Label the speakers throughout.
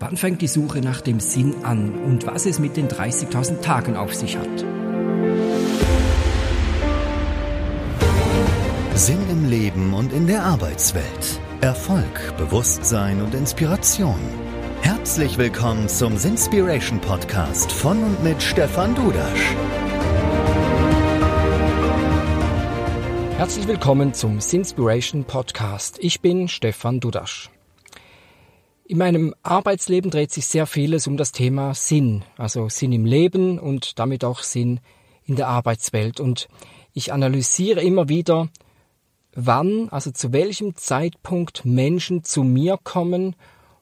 Speaker 1: Wann fängt die Suche nach dem Sinn an und was es mit den 30.000 Tagen auf sich hat?
Speaker 2: Sinn im Leben und in der Arbeitswelt. Erfolg, Bewusstsein und Inspiration. Herzlich willkommen zum Sinspiration Podcast von und mit Stefan Dudasch.
Speaker 1: Herzlich willkommen zum Sinspiration Podcast. Ich bin Stefan Dudasch. In meinem Arbeitsleben dreht sich sehr vieles um das Thema Sinn, also Sinn im Leben und damit auch Sinn in der Arbeitswelt. Und ich analysiere immer wieder, wann, also zu welchem Zeitpunkt Menschen zu mir kommen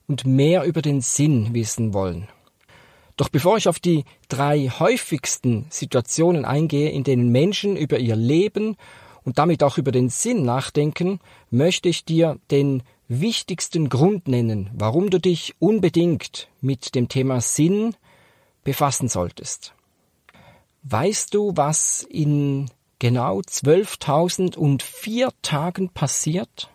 Speaker 1: und mehr über den Sinn wissen wollen. Doch bevor ich auf die drei häufigsten Situationen eingehe, in denen Menschen über ihr Leben und damit auch über den Sinn nachdenken, möchte ich dir den wichtigsten Grund nennen, warum du dich unbedingt mit dem Thema Sinn befassen solltest. Weißt du, was in genau 12.004 Tagen passiert?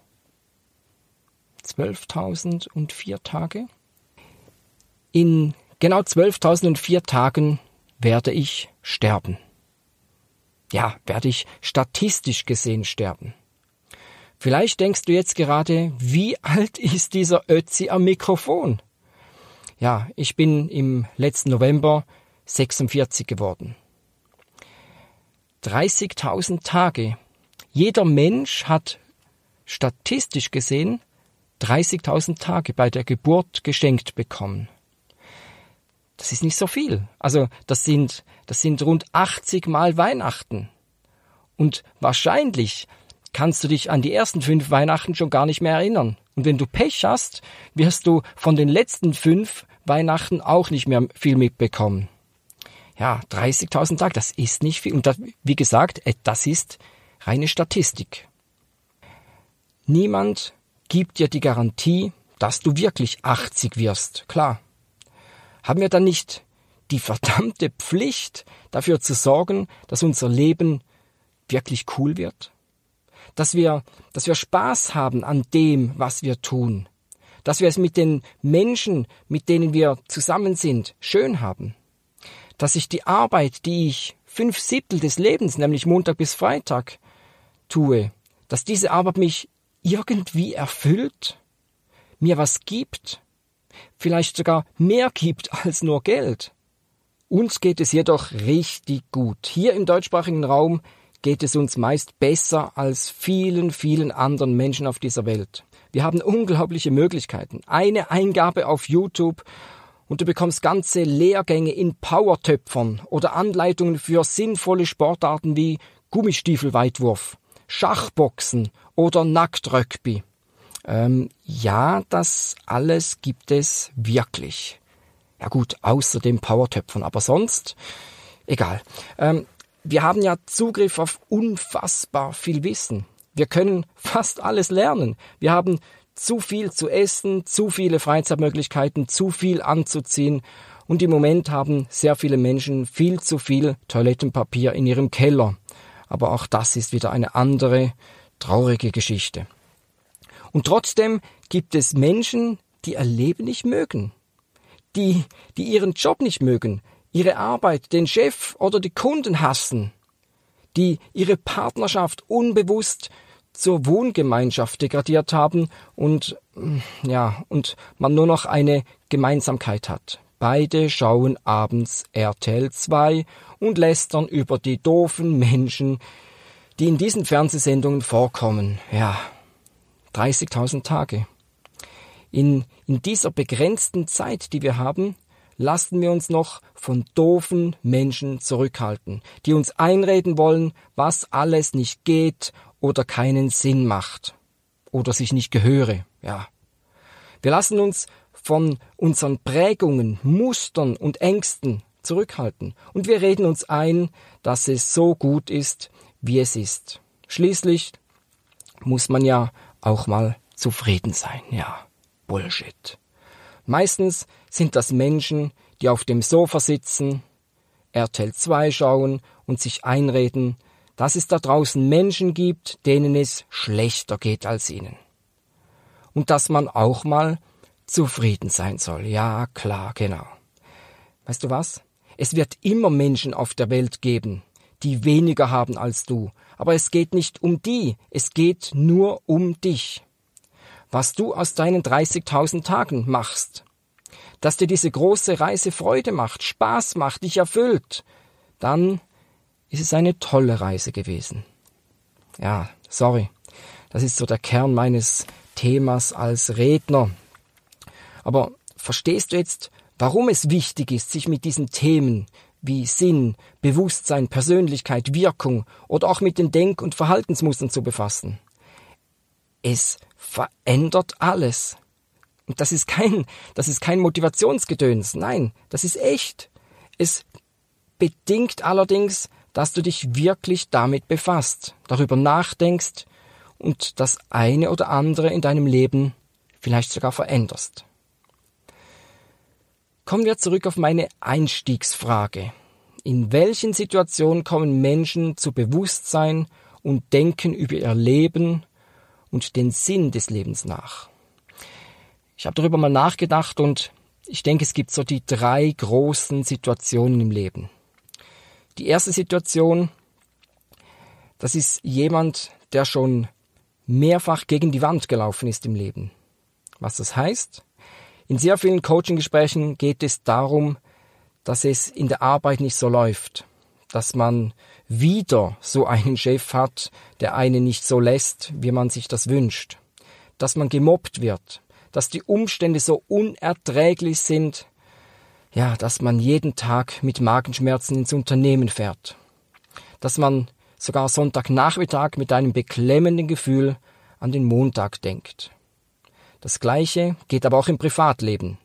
Speaker 1: 12.004 Tage? In genau 12.004 Tagen werde ich sterben. Ja, werde ich statistisch gesehen sterben. Vielleicht denkst du jetzt gerade, wie alt ist dieser Ötzi am Mikrofon? Ja, ich bin im letzten November 46 geworden. 30.000 Tage. Jeder Mensch hat statistisch gesehen 30.000 Tage bei der Geburt geschenkt bekommen. Das ist nicht so viel. Also das sind, das sind rund 80 Mal Weihnachten. Und wahrscheinlich kannst du dich an die ersten fünf Weihnachten schon gar nicht mehr erinnern. Und wenn du Pech hast, wirst du von den letzten fünf Weihnachten auch nicht mehr viel mitbekommen. Ja, 30.000 Tage, das ist nicht viel. Und das, wie gesagt, äh, das ist reine Statistik. Niemand gibt dir die Garantie, dass du wirklich 80 wirst. Klar. Haben wir dann nicht die verdammte Pflicht, dafür zu sorgen, dass unser Leben wirklich cool wird? Dass wir, dass wir Spaß haben an dem, was wir tun, dass wir es mit den Menschen, mit denen wir zusammen sind, schön haben, dass ich die Arbeit, die ich fünf Siebtel des Lebens, nämlich Montag bis Freitag, tue, dass diese Arbeit mich irgendwie erfüllt, mir was gibt, vielleicht sogar mehr gibt als nur Geld. Uns geht es jedoch richtig gut. Hier im deutschsprachigen Raum geht es uns meist besser als vielen, vielen anderen Menschen auf dieser Welt. Wir haben unglaubliche Möglichkeiten. Eine Eingabe auf YouTube und du bekommst ganze Lehrgänge in Powertöpfern oder Anleitungen für sinnvolle Sportarten wie Gummistiefelweitwurf, Schachboxen oder Nacktrugby. Ähm, ja, das alles gibt es wirklich. Ja gut, außer den Powertöpfern, aber sonst egal. Ähm, wir haben ja Zugriff auf unfassbar viel Wissen. Wir können fast alles lernen. Wir haben zu viel zu essen, zu viele Freizeitmöglichkeiten, zu viel anzuziehen und im Moment haben sehr viele Menschen viel zu viel Toilettenpapier in ihrem Keller. Aber auch das ist wieder eine andere traurige Geschichte. Und trotzdem gibt es Menschen, die ihr Leben nicht mögen, die, die ihren Job nicht mögen, ihre Arbeit, den Chef oder die Kunden hassen, die ihre Partnerschaft unbewusst zur Wohngemeinschaft degradiert haben und mm, ja, und man nur noch eine Gemeinsamkeit hat. Beide schauen abends RTL 2 und lästern über die doofen Menschen, die in diesen Fernsehsendungen vorkommen. Ja, 30.000 Tage. In, in dieser begrenzten Zeit, die wir haben, lassen wir uns noch von doofen Menschen zurückhalten, die uns einreden wollen, was alles nicht geht oder keinen Sinn macht oder sich nicht gehöre, ja. Wir lassen uns von unseren Prägungen, Mustern und Ängsten zurückhalten und wir reden uns ein, dass es so gut ist, wie es ist. Schließlich muss man ja auch mal zufrieden sein, ja. Bullshit. Meistens sind das Menschen, die auf dem Sofa sitzen, RTL 2 schauen und sich einreden, dass es da draußen Menschen gibt, denen es schlechter geht als ihnen. Und dass man auch mal zufrieden sein soll. Ja, klar, genau. Weißt du was? Es wird immer Menschen auf der Welt geben, die weniger haben als du. Aber es geht nicht um die, es geht nur um dich. Was du aus deinen 30.000 Tagen machst, dass dir diese große Reise Freude macht, Spaß macht, dich erfüllt, dann ist es eine tolle Reise gewesen. Ja, sorry. Das ist so der Kern meines Themas als Redner. Aber verstehst du jetzt, warum es wichtig ist, sich mit diesen Themen wie Sinn, Bewusstsein, Persönlichkeit, Wirkung oder auch mit den Denk- und Verhaltensmustern zu befassen? Es verändert alles. Und das ist kein, das ist kein Motivationsgedöns. Nein, das ist echt. Es bedingt allerdings, dass du dich wirklich damit befasst, darüber nachdenkst und das eine oder andere in deinem Leben vielleicht sogar veränderst. Kommen wir zurück auf meine Einstiegsfrage. In welchen Situationen kommen Menschen zu Bewusstsein und denken über ihr Leben und den Sinn des Lebens nach? Ich habe darüber mal nachgedacht und ich denke, es gibt so die drei großen Situationen im Leben. Die erste Situation, das ist jemand, der schon mehrfach gegen die Wand gelaufen ist im Leben. Was das heißt? In sehr vielen Coaching-Gesprächen geht es darum, dass es in der Arbeit nicht so läuft, dass man wieder so einen Chef hat, der einen nicht so lässt, wie man sich das wünscht, dass man gemobbt wird, dass die Umstände so unerträglich sind, ja, dass man jeden Tag mit Magenschmerzen ins Unternehmen fährt, dass man sogar Sonntagnachmittag mit einem beklemmenden Gefühl an den Montag denkt. Das Gleiche geht aber auch im Privatleben.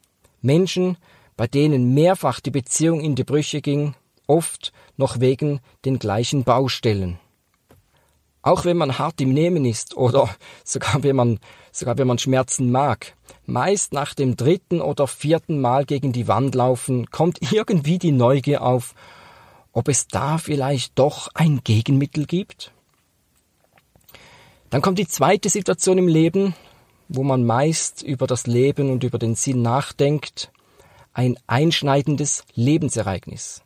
Speaker 1: Menschen, bei denen mehrfach die Beziehung in die Brüche ging, oft noch wegen den gleichen Baustellen. Auch wenn man hart im Nehmen ist oder sogar wenn man, sogar wenn man Schmerzen mag, meist nach dem dritten oder vierten Mal gegen die Wand laufen, kommt irgendwie die Neugier auf, ob es da vielleicht doch ein Gegenmittel gibt? Dann kommt die zweite Situation im Leben, wo man meist über das Leben und über den Sinn nachdenkt, ein einschneidendes Lebensereignis.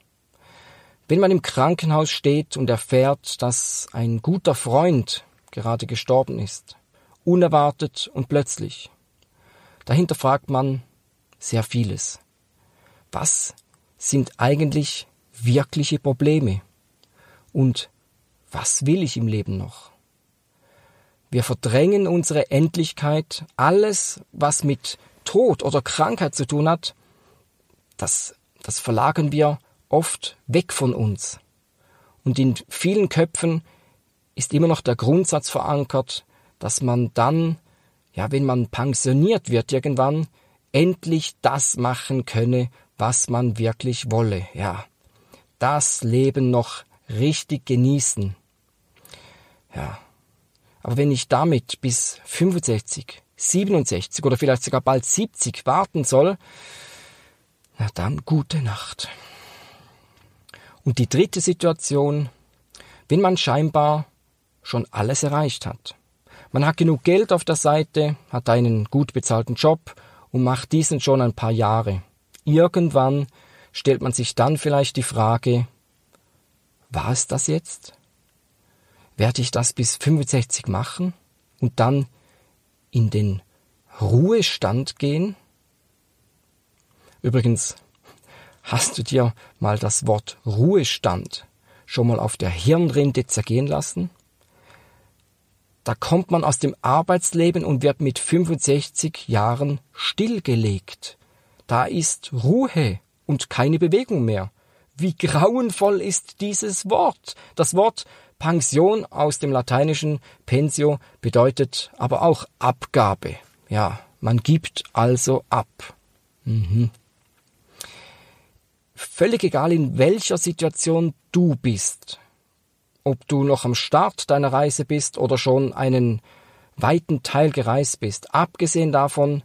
Speaker 1: Wenn man im Krankenhaus steht und erfährt, dass ein guter Freund gerade gestorben ist, unerwartet und plötzlich, dahinter fragt man sehr vieles. Was sind eigentlich wirkliche Probleme? Und was will ich im Leben noch? Wir verdrängen unsere Endlichkeit, alles, was mit Tod oder Krankheit zu tun hat, das, das verlagern wir oft weg von uns. Und in vielen Köpfen ist immer noch der Grundsatz verankert, dass man dann, ja, wenn man pensioniert wird irgendwann, endlich das machen könne, was man wirklich wolle, ja. Das Leben noch richtig genießen. Ja. Aber wenn ich damit bis 65, 67 oder vielleicht sogar bald 70 warten soll, na dann gute Nacht. Und die dritte Situation, wenn man scheinbar schon alles erreicht hat. Man hat genug Geld auf der Seite, hat einen gut bezahlten Job und macht diesen schon ein paar Jahre. Irgendwann stellt man sich dann vielleicht die Frage, war es das jetzt? Werde ich das bis 65 machen und dann in den Ruhestand gehen? Übrigens, Hast du dir mal das Wort Ruhestand schon mal auf der Hirnrinde zergehen lassen? Da kommt man aus dem Arbeitsleben und wird mit 65 Jahren stillgelegt. Da ist Ruhe und keine Bewegung mehr. Wie grauenvoll ist dieses Wort. Das Wort Pension aus dem lateinischen Pensio bedeutet aber auch Abgabe. Ja, man gibt also ab. Mhm völlig egal, in welcher Situation du bist, ob du noch am Start deiner Reise bist oder schon einen weiten Teil gereist bist, abgesehen davon,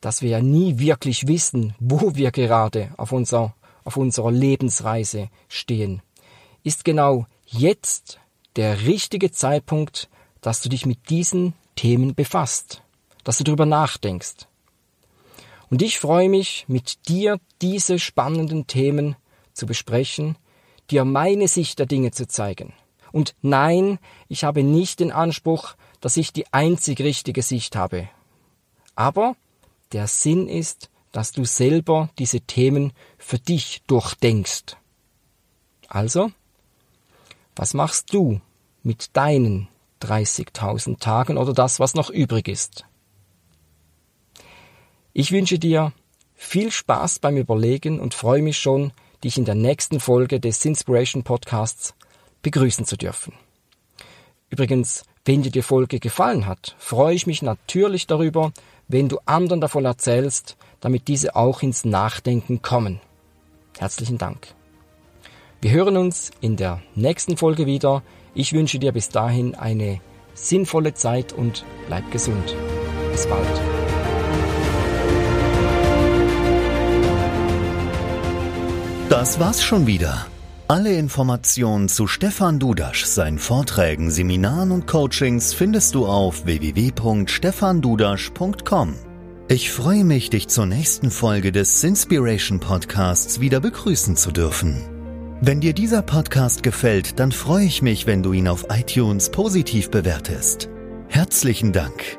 Speaker 1: dass wir ja nie wirklich wissen, wo wir gerade auf, unser, auf unserer Lebensreise stehen, ist genau jetzt der richtige Zeitpunkt, dass du dich mit diesen Themen befasst, dass du darüber nachdenkst. Und ich freue mich, mit dir diese spannenden Themen zu besprechen, dir meine Sicht der Dinge zu zeigen. Und nein, ich habe nicht den Anspruch, dass ich die einzig richtige Sicht habe. Aber der Sinn ist, dass du selber diese Themen für dich durchdenkst. Also, was machst du mit deinen 30.000 Tagen oder das, was noch übrig ist? Ich wünsche dir viel Spaß beim Überlegen und freue mich schon, dich in der nächsten Folge des Inspiration Podcasts begrüßen zu dürfen. Übrigens, wenn dir die Folge gefallen hat, freue ich mich natürlich darüber, wenn du anderen davon erzählst, damit diese auch ins Nachdenken kommen. Herzlichen Dank. Wir hören uns in der nächsten Folge wieder. Ich wünsche dir bis dahin eine sinnvolle Zeit und bleib gesund. Bis bald.
Speaker 2: Das war's schon wieder. Alle Informationen zu Stefan Dudasch, seinen Vorträgen, Seminaren und Coachings findest du auf www.stefandudasch.com. Ich freue mich, dich zur nächsten Folge des Inspiration Podcasts wieder begrüßen zu dürfen. Wenn dir dieser Podcast gefällt, dann freue ich mich, wenn du ihn auf iTunes positiv bewertest. Herzlichen Dank.